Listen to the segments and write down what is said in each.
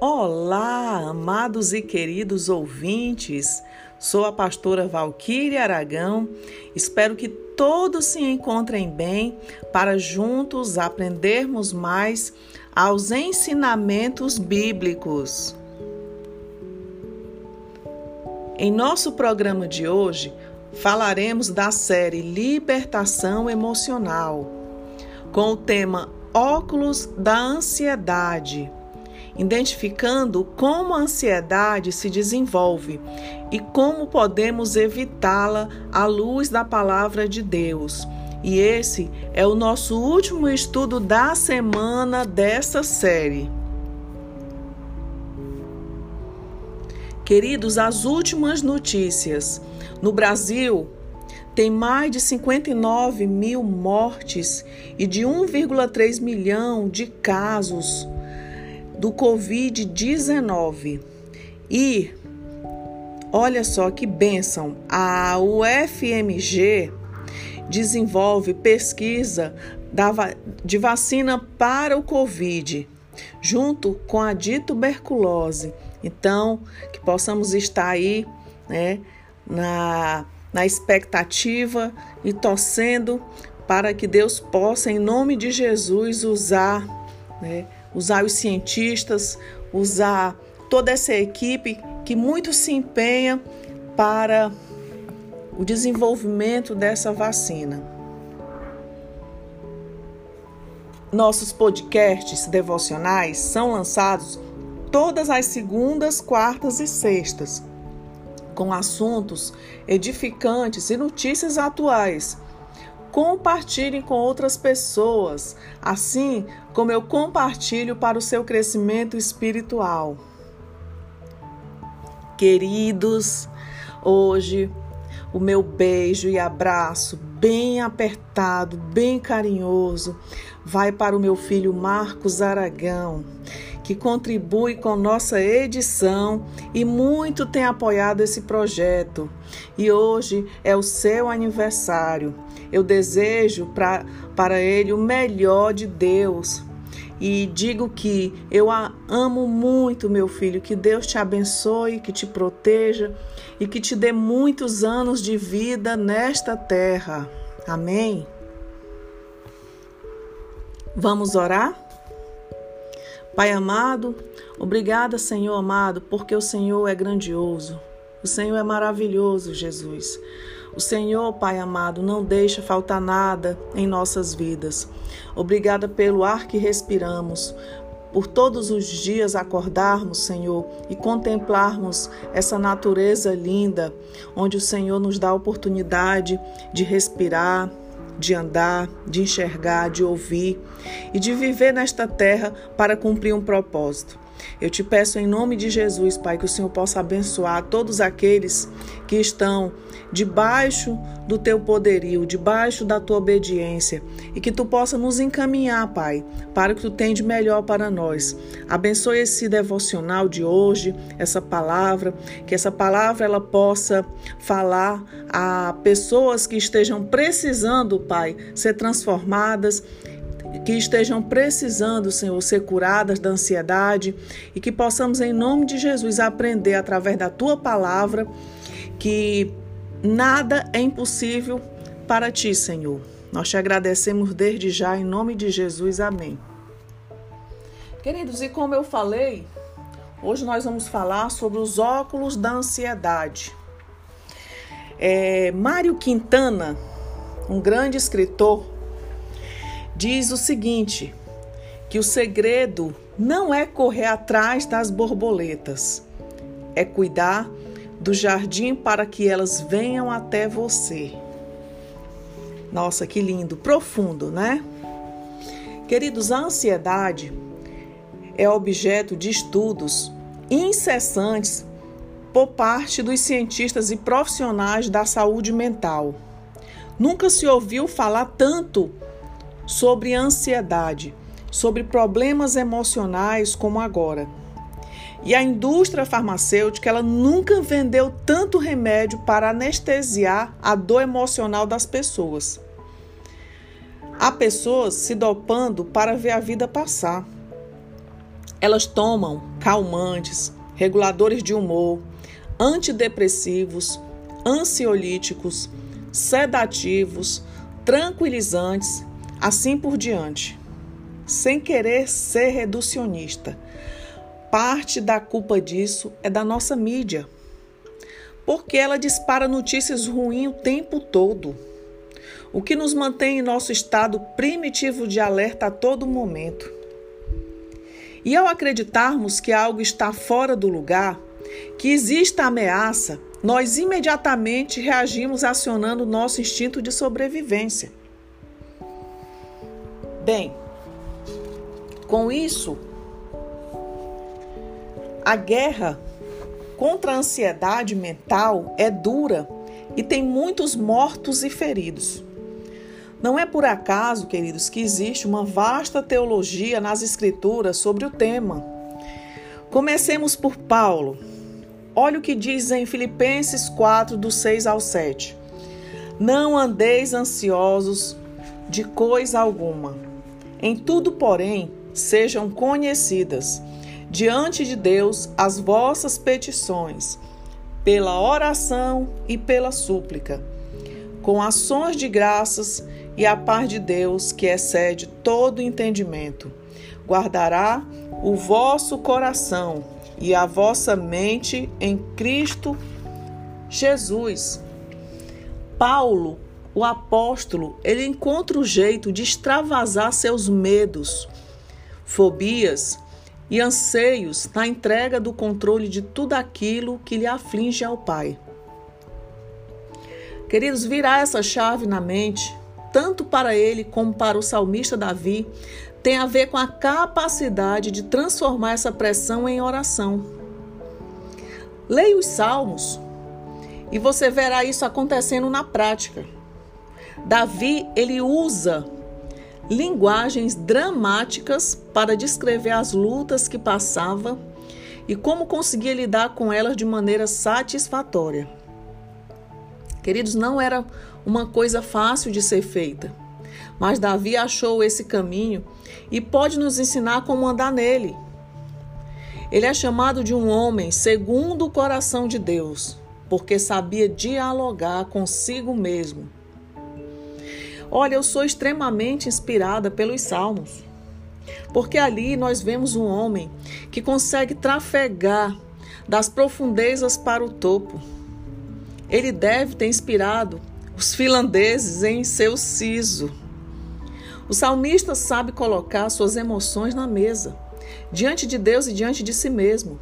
Olá, amados e queridos ouvintes. Sou a pastora Valquíria Aragão. Espero que todos se encontrem bem para juntos aprendermos mais aos ensinamentos bíblicos. Em nosso programa de hoje, falaremos da série Libertação Emocional, com o tema Óculos da Ansiedade identificando como a ansiedade se desenvolve e como podemos evitá-la à luz da palavra de Deus. E esse é o nosso último estudo da semana dessa série. Queridos, as últimas notícias. No Brasil, tem mais de 59 mil mortes e de 1,3 milhão de casos do Covid-19. E olha só que bênção, a UFMG desenvolve pesquisa de vacina para o Covid, junto com a de tuberculose. Então, que possamos estar aí, né, na, na expectativa e torcendo para que Deus possa, em nome de Jesus, usar, né, usar os cientistas, usar toda essa equipe que muito se empenha para o desenvolvimento dessa vacina. Nossos podcasts devocionais são lançados todas as segundas, quartas e sextas, com assuntos edificantes e notícias atuais compartilhem com outras pessoas, assim como eu compartilho para o seu crescimento espiritual. Queridos, hoje o meu beijo e abraço bem apertado, bem carinhoso, vai para o meu filho Marcos Aragão, que contribui com nossa edição e muito tem apoiado esse projeto. E hoje é o seu aniversário. Eu desejo pra, para ele o melhor de Deus. E digo que eu amo muito, meu filho. Que Deus te abençoe, que te proteja e que te dê muitos anos de vida nesta terra. Amém? Vamos orar? Pai amado, obrigada, Senhor amado, porque o Senhor é grandioso. O Senhor é maravilhoso, Jesus. O Senhor, Pai amado, não deixa faltar nada em nossas vidas. Obrigada pelo ar que respiramos, por todos os dias acordarmos, Senhor, e contemplarmos essa natureza linda, onde o Senhor nos dá a oportunidade de respirar, de andar, de enxergar, de ouvir e de viver nesta terra para cumprir um propósito. Eu te peço em nome de Jesus, Pai, que o Senhor possa abençoar todos aqueles que estão debaixo do teu poderio, debaixo da tua obediência e que tu possa nos encaminhar, Pai, para o que tu tem de melhor para nós. Abençoe esse devocional de hoje, essa palavra, que essa palavra ela possa falar a pessoas que estejam precisando, Pai, ser transformadas que estejam precisando, Senhor, ser curadas da ansiedade e que possamos, em nome de Jesus, aprender através da tua palavra que nada é impossível para ti, Senhor. Nós te agradecemos desde já, em nome de Jesus. Amém. Queridos, e como eu falei, hoje nós vamos falar sobre os óculos da ansiedade. É, Mário Quintana, um grande escritor, diz o seguinte: que o segredo não é correr atrás das borboletas, é cuidar do jardim para que elas venham até você. Nossa, que lindo, profundo, né? Queridos, a ansiedade é objeto de estudos incessantes por parte dos cientistas e profissionais da saúde mental. Nunca se ouviu falar tanto sobre ansiedade, sobre problemas emocionais como agora. E a indústria farmacêutica ela nunca vendeu tanto remédio para anestesiar a dor emocional das pessoas. Há pessoas se dopando para ver a vida passar. Elas tomam calmantes, reguladores de humor, antidepressivos, ansiolíticos, sedativos, tranquilizantes, assim por diante. Sem querer ser reducionista, parte da culpa disso é da nossa mídia, porque ela dispara notícias ruins o tempo todo, o que nos mantém em nosso estado primitivo de alerta a todo momento. E ao acreditarmos que algo está fora do lugar, que exista ameaça, nós imediatamente reagimos acionando nosso instinto de sobrevivência. Bem, com isso, a guerra contra a ansiedade mental é dura e tem muitos mortos e feridos. Não é por acaso, queridos, que existe uma vasta teologia nas Escrituras sobre o tema. Comecemos por Paulo. Olha o que diz em Filipenses 4, do 6 ao 7. Não andeis ansiosos de coisa alguma. Em tudo, porém, sejam conhecidas diante de Deus as vossas petições, pela oração e pela súplica, com ações de graças e a paz de Deus, que excede todo entendimento, guardará o vosso coração e a vossa mente em Cristo Jesus. Paulo, o apóstolo, ele encontra o jeito de extravasar seus medos, fobias e anseios na entrega do controle de tudo aquilo que lhe aflige ao Pai. Queridos, virar essa chave na mente tanto para ele como para o salmista Davi, tem a ver com a capacidade de transformar essa pressão em oração. Leia os salmos e você verá isso acontecendo na prática. Davi, ele usa linguagens dramáticas para descrever as lutas que passava e como conseguia lidar com elas de maneira satisfatória. Queridos, não era uma coisa fácil de ser feita. Mas Davi achou esse caminho e pode nos ensinar como andar nele. Ele é chamado de um homem segundo o coração de Deus, porque sabia dialogar consigo mesmo. Olha, eu sou extremamente inspirada pelos Salmos, porque ali nós vemos um homem que consegue trafegar das profundezas para o topo. Ele deve ter inspirado os finlandeses em seu siso. O salmista sabe colocar suas emoções na mesa, diante de Deus e diante de si mesmo.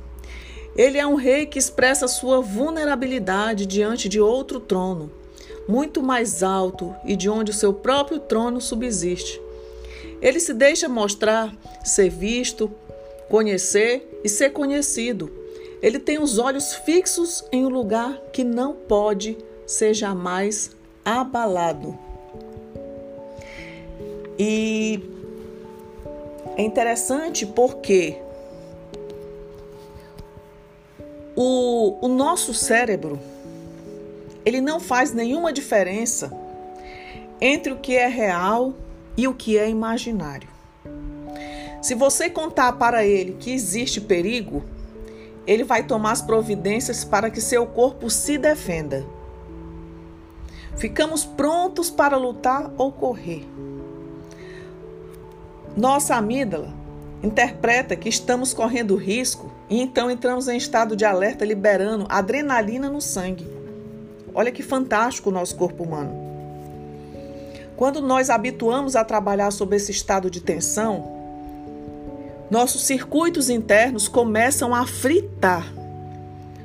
Ele é um rei que expressa sua vulnerabilidade diante de outro trono, muito mais alto e de onde o seu próprio trono subsiste. Ele se deixa mostrar, ser visto, conhecer e ser conhecido. Ele tem os olhos fixos em um lugar que não pode ser jamais abalado. E é interessante porque o, o nosso cérebro ele não faz nenhuma diferença entre o que é real e o que é imaginário. Se você contar para ele que existe perigo, ele vai tomar as providências para que seu corpo se defenda. Ficamos prontos para lutar ou correr. Nossa amígdala interpreta que estamos correndo risco e então entramos em estado de alerta liberando adrenalina no sangue. Olha que fantástico o nosso corpo humano. Quando nós habituamos a trabalhar sob esse estado de tensão, nossos circuitos internos começam a fritar.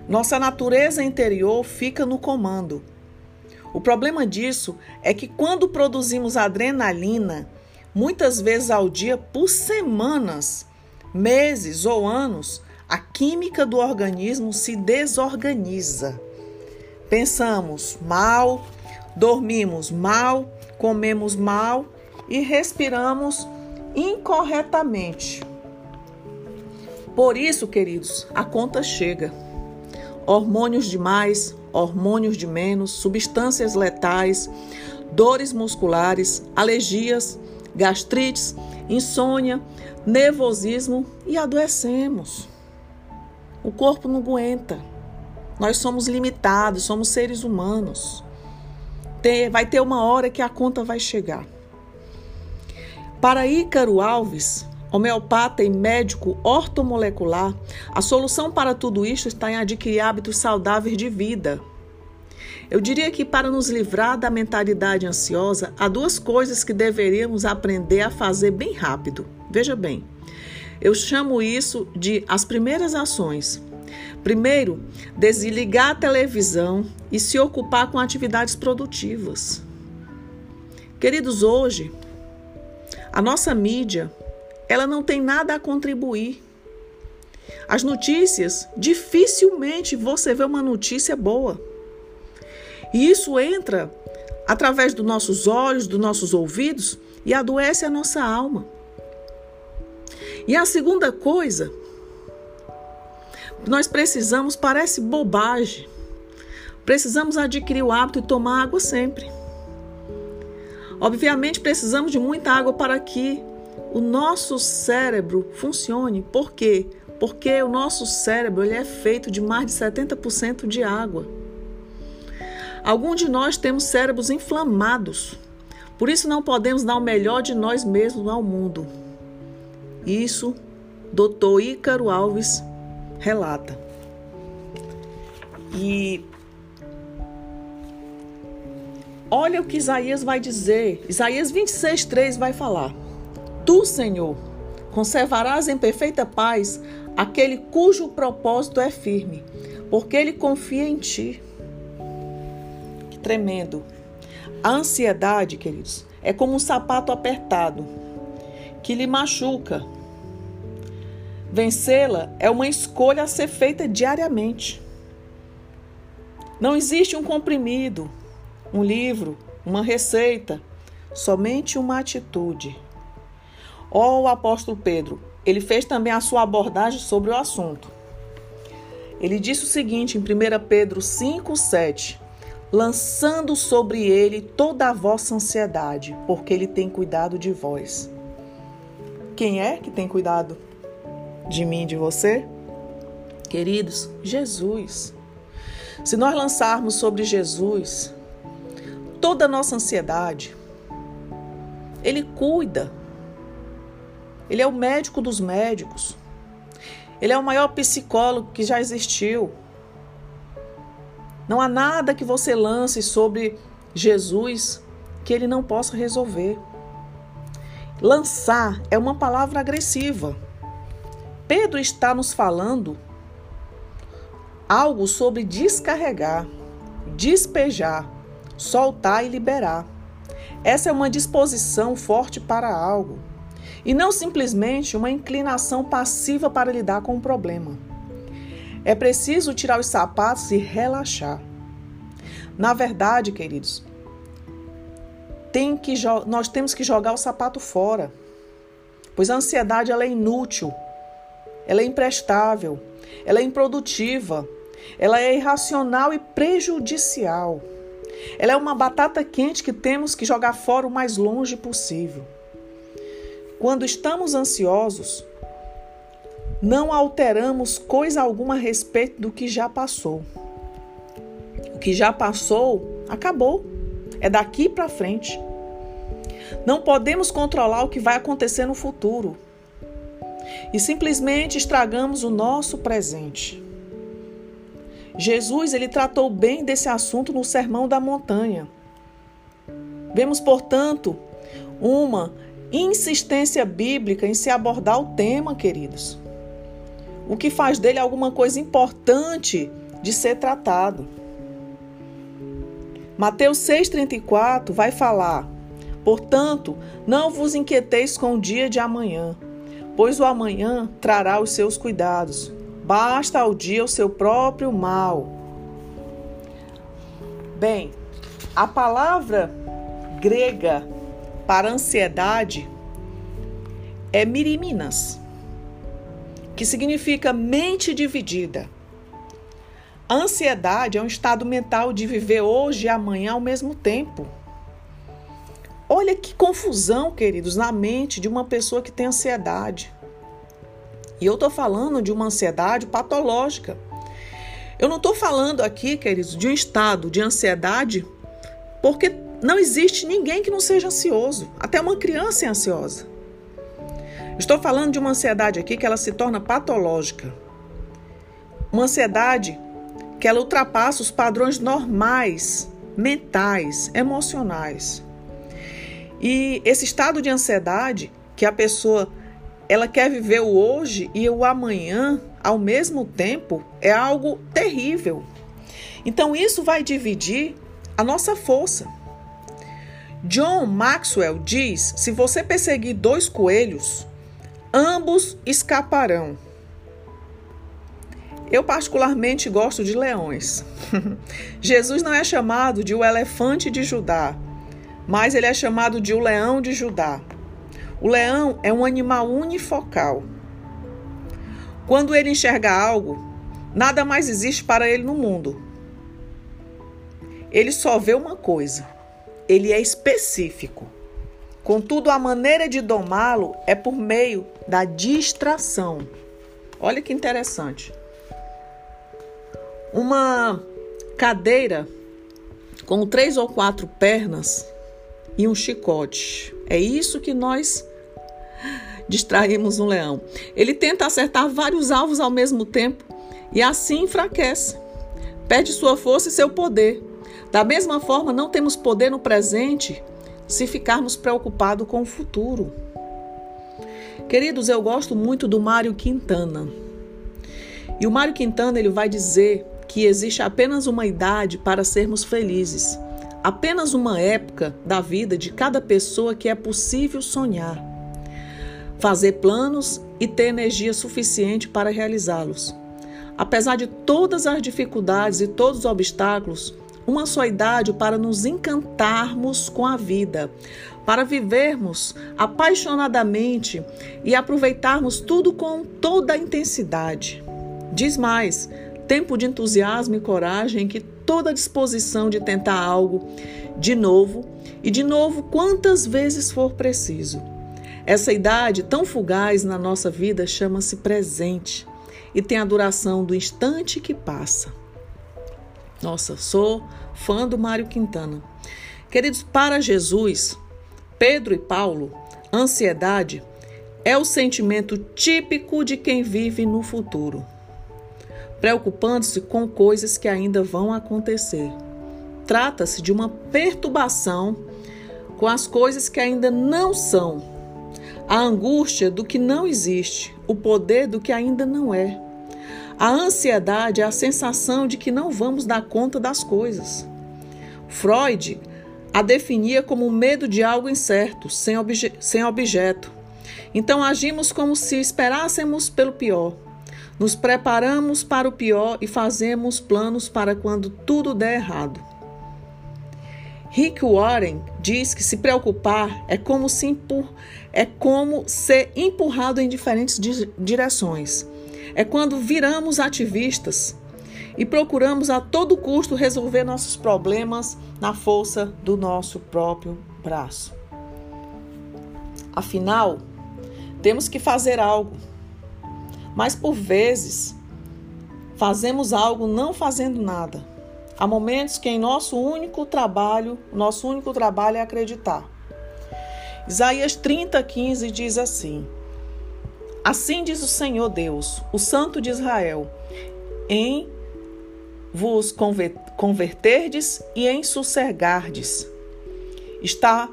Nossa natureza interior fica no comando. O problema disso é que quando produzimos adrenalina, muitas vezes ao dia, por semanas, meses ou anos, a química do organismo se desorganiza. Pensamos mal, dormimos mal, comemos mal e respiramos incorretamente. Por isso, queridos, a conta chega. Hormônios demais, hormônios de menos, substâncias letais, dores musculares, alergias, gastrites, insônia, nervosismo e adoecemos. O corpo não aguenta. Nós somos limitados, somos seres humanos. vai ter uma hora que a conta vai chegar. Para Ícaro Alves, homeopata e médico ortomolecular, a solução para tudo isto está em adquirir hábitos saudáveis de vida. Eu diria que para nos livrar da mentalidade ansiosa, há duas coisas que deveríamos aprender a fazer bem rápido. Veja bem, eu chamo isso de as primeiras ações. Primeiro, desligar a televisão e se ocupar com atividades produtivas. Queridos, hoje a nossa mídia, ela não tem nada a contribuir. As notícias, dificilmente você vê uma notícia boa. E isso entra através dos nossos olhos, dos nossos ouvidos e adoece a nossa alma. E a segunda coisa, nós precisamos, parece bobagem, precisamos adquirir o hábito de tomar água sempre. Obviamente, precisamos de muita água para que o nosso cérebro funcione. Por quê? Porque o nosso cérebro ele é feito de mais de 70% de água. Alguns de nós temos cérebros inflamados. Por isso não podemos dar o melhor de nós mesmos ao mundo. Isso Dr. Ícaro Alves relata. E Olha o que Isaías vai dizer. Isaías 26, 3 vai falar: Tu, Senhor, conservarás em perfeita paz aquele cujo propósito é firme, porque ele confia em ti. Que tremendo. A ansiedade, queridos, é como um sapato apertado que lhe machuca. Vencê-la é uma escolha a ser feita diariamente. Não existe um comprimido, um livro, uma receita, somente uma atitude. Ó oh, o apóstolo Pedro, ele fez também a sua abordagem sobre o assunto. Ele disse o seguinte em 1 Pedro 5, 7: lançando sobre ele toda a vossa ansiedade, porque ele tem cuidado de vós. Quem é que tem cuidado de mim e de você? Queridos, Jesus. Se nós lançarmos sobre Jesus toda a nossa ansiedade. Ele cuida. Ele é o médico dos médicos. Ele é o maior psicólogo que já existiu. Não há nada que você lance sobre Jesus que ele não possa resolver. Lançar é uma palavra agressiva. Pedro está nos falando algo sobre descarregar, despejar soltar e liberar. Essa é uma disposição forte para algo e não simplesmente uma inclinação passiva para lidar com o problema. É preciso tirar os sapatos e relaxar. Na verdade, queridos, tem que nós temos que jogar o sapato fora, pois a ansiedade ela é inútil, ela é imprestável, ela é improdutiva, ela é irracional e prejudicial. Ela é uma batata quente que temos que jogar fora o mais longe possível. Quando estamos ansiosos, não alteramos coisa alguma a respeito do que já passou. O que já passou, acabou. É daqui para frente. Não podemos controlar o que vai acontecer no futuro. E simplesmente estragamos o nosso presente. Jesus ele tratou bem desse assunto no Sermão da Montanha. Vemos, portanto, uma insistência bíblica em se abordar o tema, queridos. O que faz dele alguma coisa importante de ser tratado. Mateus 6,34 vai falar: Portanto, não vos inquieteis com o dia de amanhã, pois o amanhã trará os seus cuidados. Basta ao dia o seu próprio mal. Bem, a palavra grega para ansiedade é miriminas, que significa mente dividida. A ansiedade é um estado mental de viver hoje e amanhã ao mesmo tempo. Olha que confusão, queridos, na mente de uma pessoa que tem ansiedade. E eu estou falando de uma ansiedade patológica. Eu não estou falando aqui, queridos, de um estado de ansiedade, porque não existe ninguém que não seja ansioso. Até uma criança é ansiosa. Estou falando de uma ansiedade aqui que ela se torna patológica. Uma ansiedade que ela ultrapassa os padrões normais, mentais, emocionais. E esse estado de ansiedade que a pessoa ela quer viver o hoje e o amanhã ao mesmo tempo é algo terrível. Então isso vai dividir a nossa força. John Maxwell diz: se você perseguir dois coelhos, ambos escaparão. Eu, particularmente, gosto de leões. Jesus não é chamado de o elefante de Judá, mas ele é chamado de o leão de Judá. O leão é um animal unifocal. Quando ele enxerga algo, nada mais existe para ele no mundo. Ele só vê uma coisa. Ele é específico. Contudo, a maneira de domá-lo é por meio da distração. Olha que interessante. Uma cadeira com três ou quatro pernas e um chicote. É isso que nós distraímos um leão. Ele tenta acertar vários alvos ao mesmo tempo e assim enfraquece. Perde sua força e seu poder. Da mesma forma, não temos poder no presente se ficarmos preocupados com o futuro. Queridos, eu gosto muito do Mário Quintana. E o Mário Quintana ele vai dizer que existe apenas uma idade para sermos felizes, apenas uma época da vida de cada pessoa que é possível sonhar, fazer planos e ter energia suficiente para realizá-los. Apesar de todas as dificuldades e todos os obstáculos, uma só idade para nos encantarmos com a vida, para vivermos apaixonadamente e aproveitarmos tudo com toda a intensidade. Diz mais: tempo de entusiasmo e coragem que toda disposição de tentar algo de novo e de novo quantas vezes for preciso. Essa idade tão fugaz na nossa vida chama-se presente e tem a duração do instante que passa. Nossa, sou fã do Mário Quintana. Queridos, para Jesus, Pedro e Paulo, ansiedade é o sentimento típico de quem vive no futuro, preocupando-se com coisas que ainda vão acontecer. Trata-se de uma perturbação com as coisas que ainda não são, a angústia do que não existe, o poder do que ainda não é. A ansiedade é a sensação de que não vamos dar conta das coisas. Freud a definia como o medo de algo incerto, sem, obje sem objeto. Então agimos como se esperássemos pelo pior. Nos preparamos para o pior e fazemos planos para quando tudo der errado. Rick Warren diz que se preocupar é como, se empur é como ser empurrado em diferentes di direções é quando viramos ativistas e procuramos a todo custo resolver nossos problemas na força do nosso próprio braço. Afinal, temos que fazer algo, mas por vezes fazemos algo não fazendo nada. Há momentos que em nosso único trabalho, nosso único trabalho é acreditar. Isaías 30, 15 diz assim: Assim diz o Senhor Deus, o Santo de Israel, em vos converterdes e em sossegardes. Está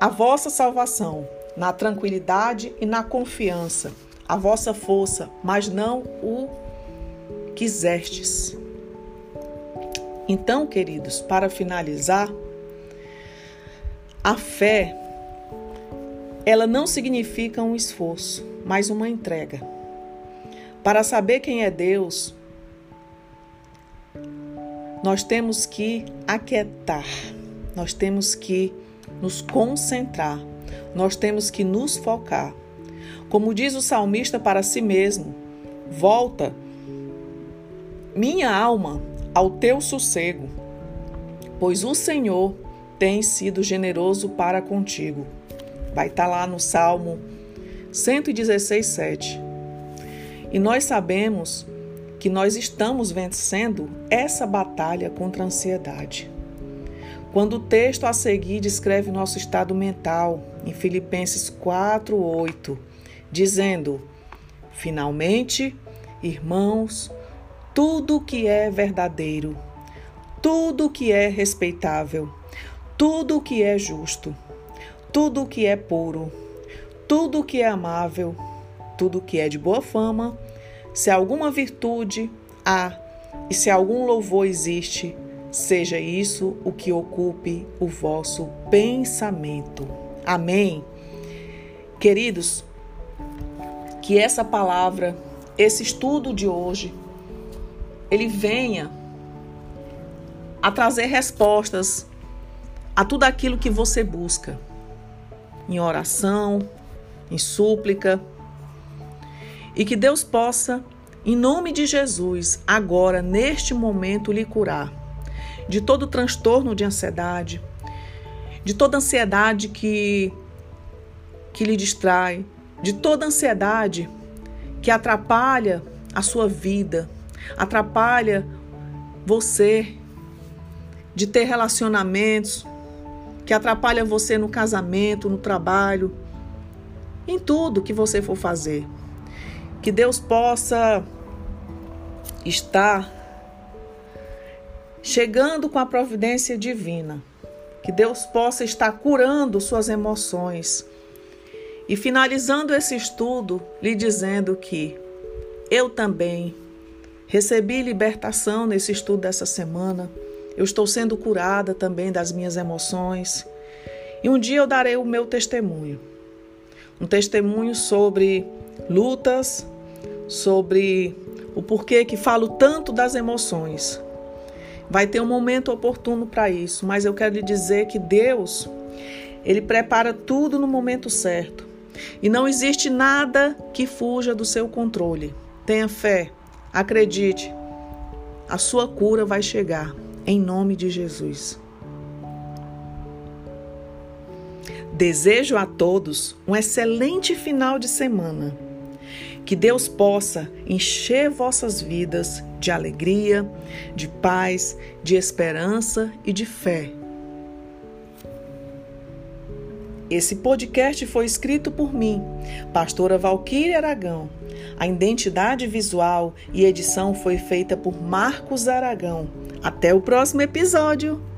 a vossa salvação, na tranquilidade e na confiança, a vossa força, mas não o quisestes. Então, queridos, para finalizar, a fé ela não significa um esforço, mas uma entrega. Para saber quem é Deus, nós temos que aquietar, nós temos que nos concentrar, nós temos que nos focar. Como diz o salmista para si mesmo: volta, minha alma, ao teu sossego, pois o Senhor tem sido generoso para contigo. Vai estar tá lá no Salmo 116, 7. E nós sabemos que nós estamos vencendo essa batalha contra a ansiedade. Quando o texto a seguir descreve nosso estado mental, em Filipenses 4, 8, dizendo: Finalmente, irmãos, tudo que é verdadeiro, tudo que é respeitável, tudo que é justo, tudo que é puro, tudo que é amável, tudo que é de boa fama, se alguma virtude há e se algum louvor existe, seja isso o que ocupe o vosso pensamento. Amém. Queridos, que essa palavra, esse estudo de hoje, ele venha a trazer respostas a tudo aquilo que você busca. Em oração, em súplica, e que Deus possa, em nome de Jesus, agora, neste momento, lhe curar de todo transtorno de ansiedade, de toda ansiedade que, que lhe distrai, de toda ansiedade que atrapalha a sua vida, atrapalha você de ter relacionamentos, que atrapalha você no casamento, no trabalho, em tudo que você for fazer. Que Deus possa estar chegando com a providência divina. Que Deus possa estar curando suas emoções. E finalizando esse estudo, lhe dizendo que eu também recebi libertação nesse estudo dessa semana. Eu estou sendo curada também das minhas emoções. E um dia eu darei o meu testemunho. Um testemunho sobre lutas, sobre o porquê que falo tanto das emoções. Vai ter um momento oportuno para isso, mas eu quero lhe dizer que Deus, ele prepara tudo no momento certo. E não existe nada que fuja do seu controle. Tenha fé, acredite. A sua cura vai chegar em nome de Jesus. Desejo a todos um excelente final de semana. Que Deus possa encher vossas vidas de alegria, de paz, de esperança e de fé. Esse podcast foi escrito por mim, pastora Valquíria Aragão. A identidade visual e edição foi feita por Marcos Aragão. Até o próximo episódio!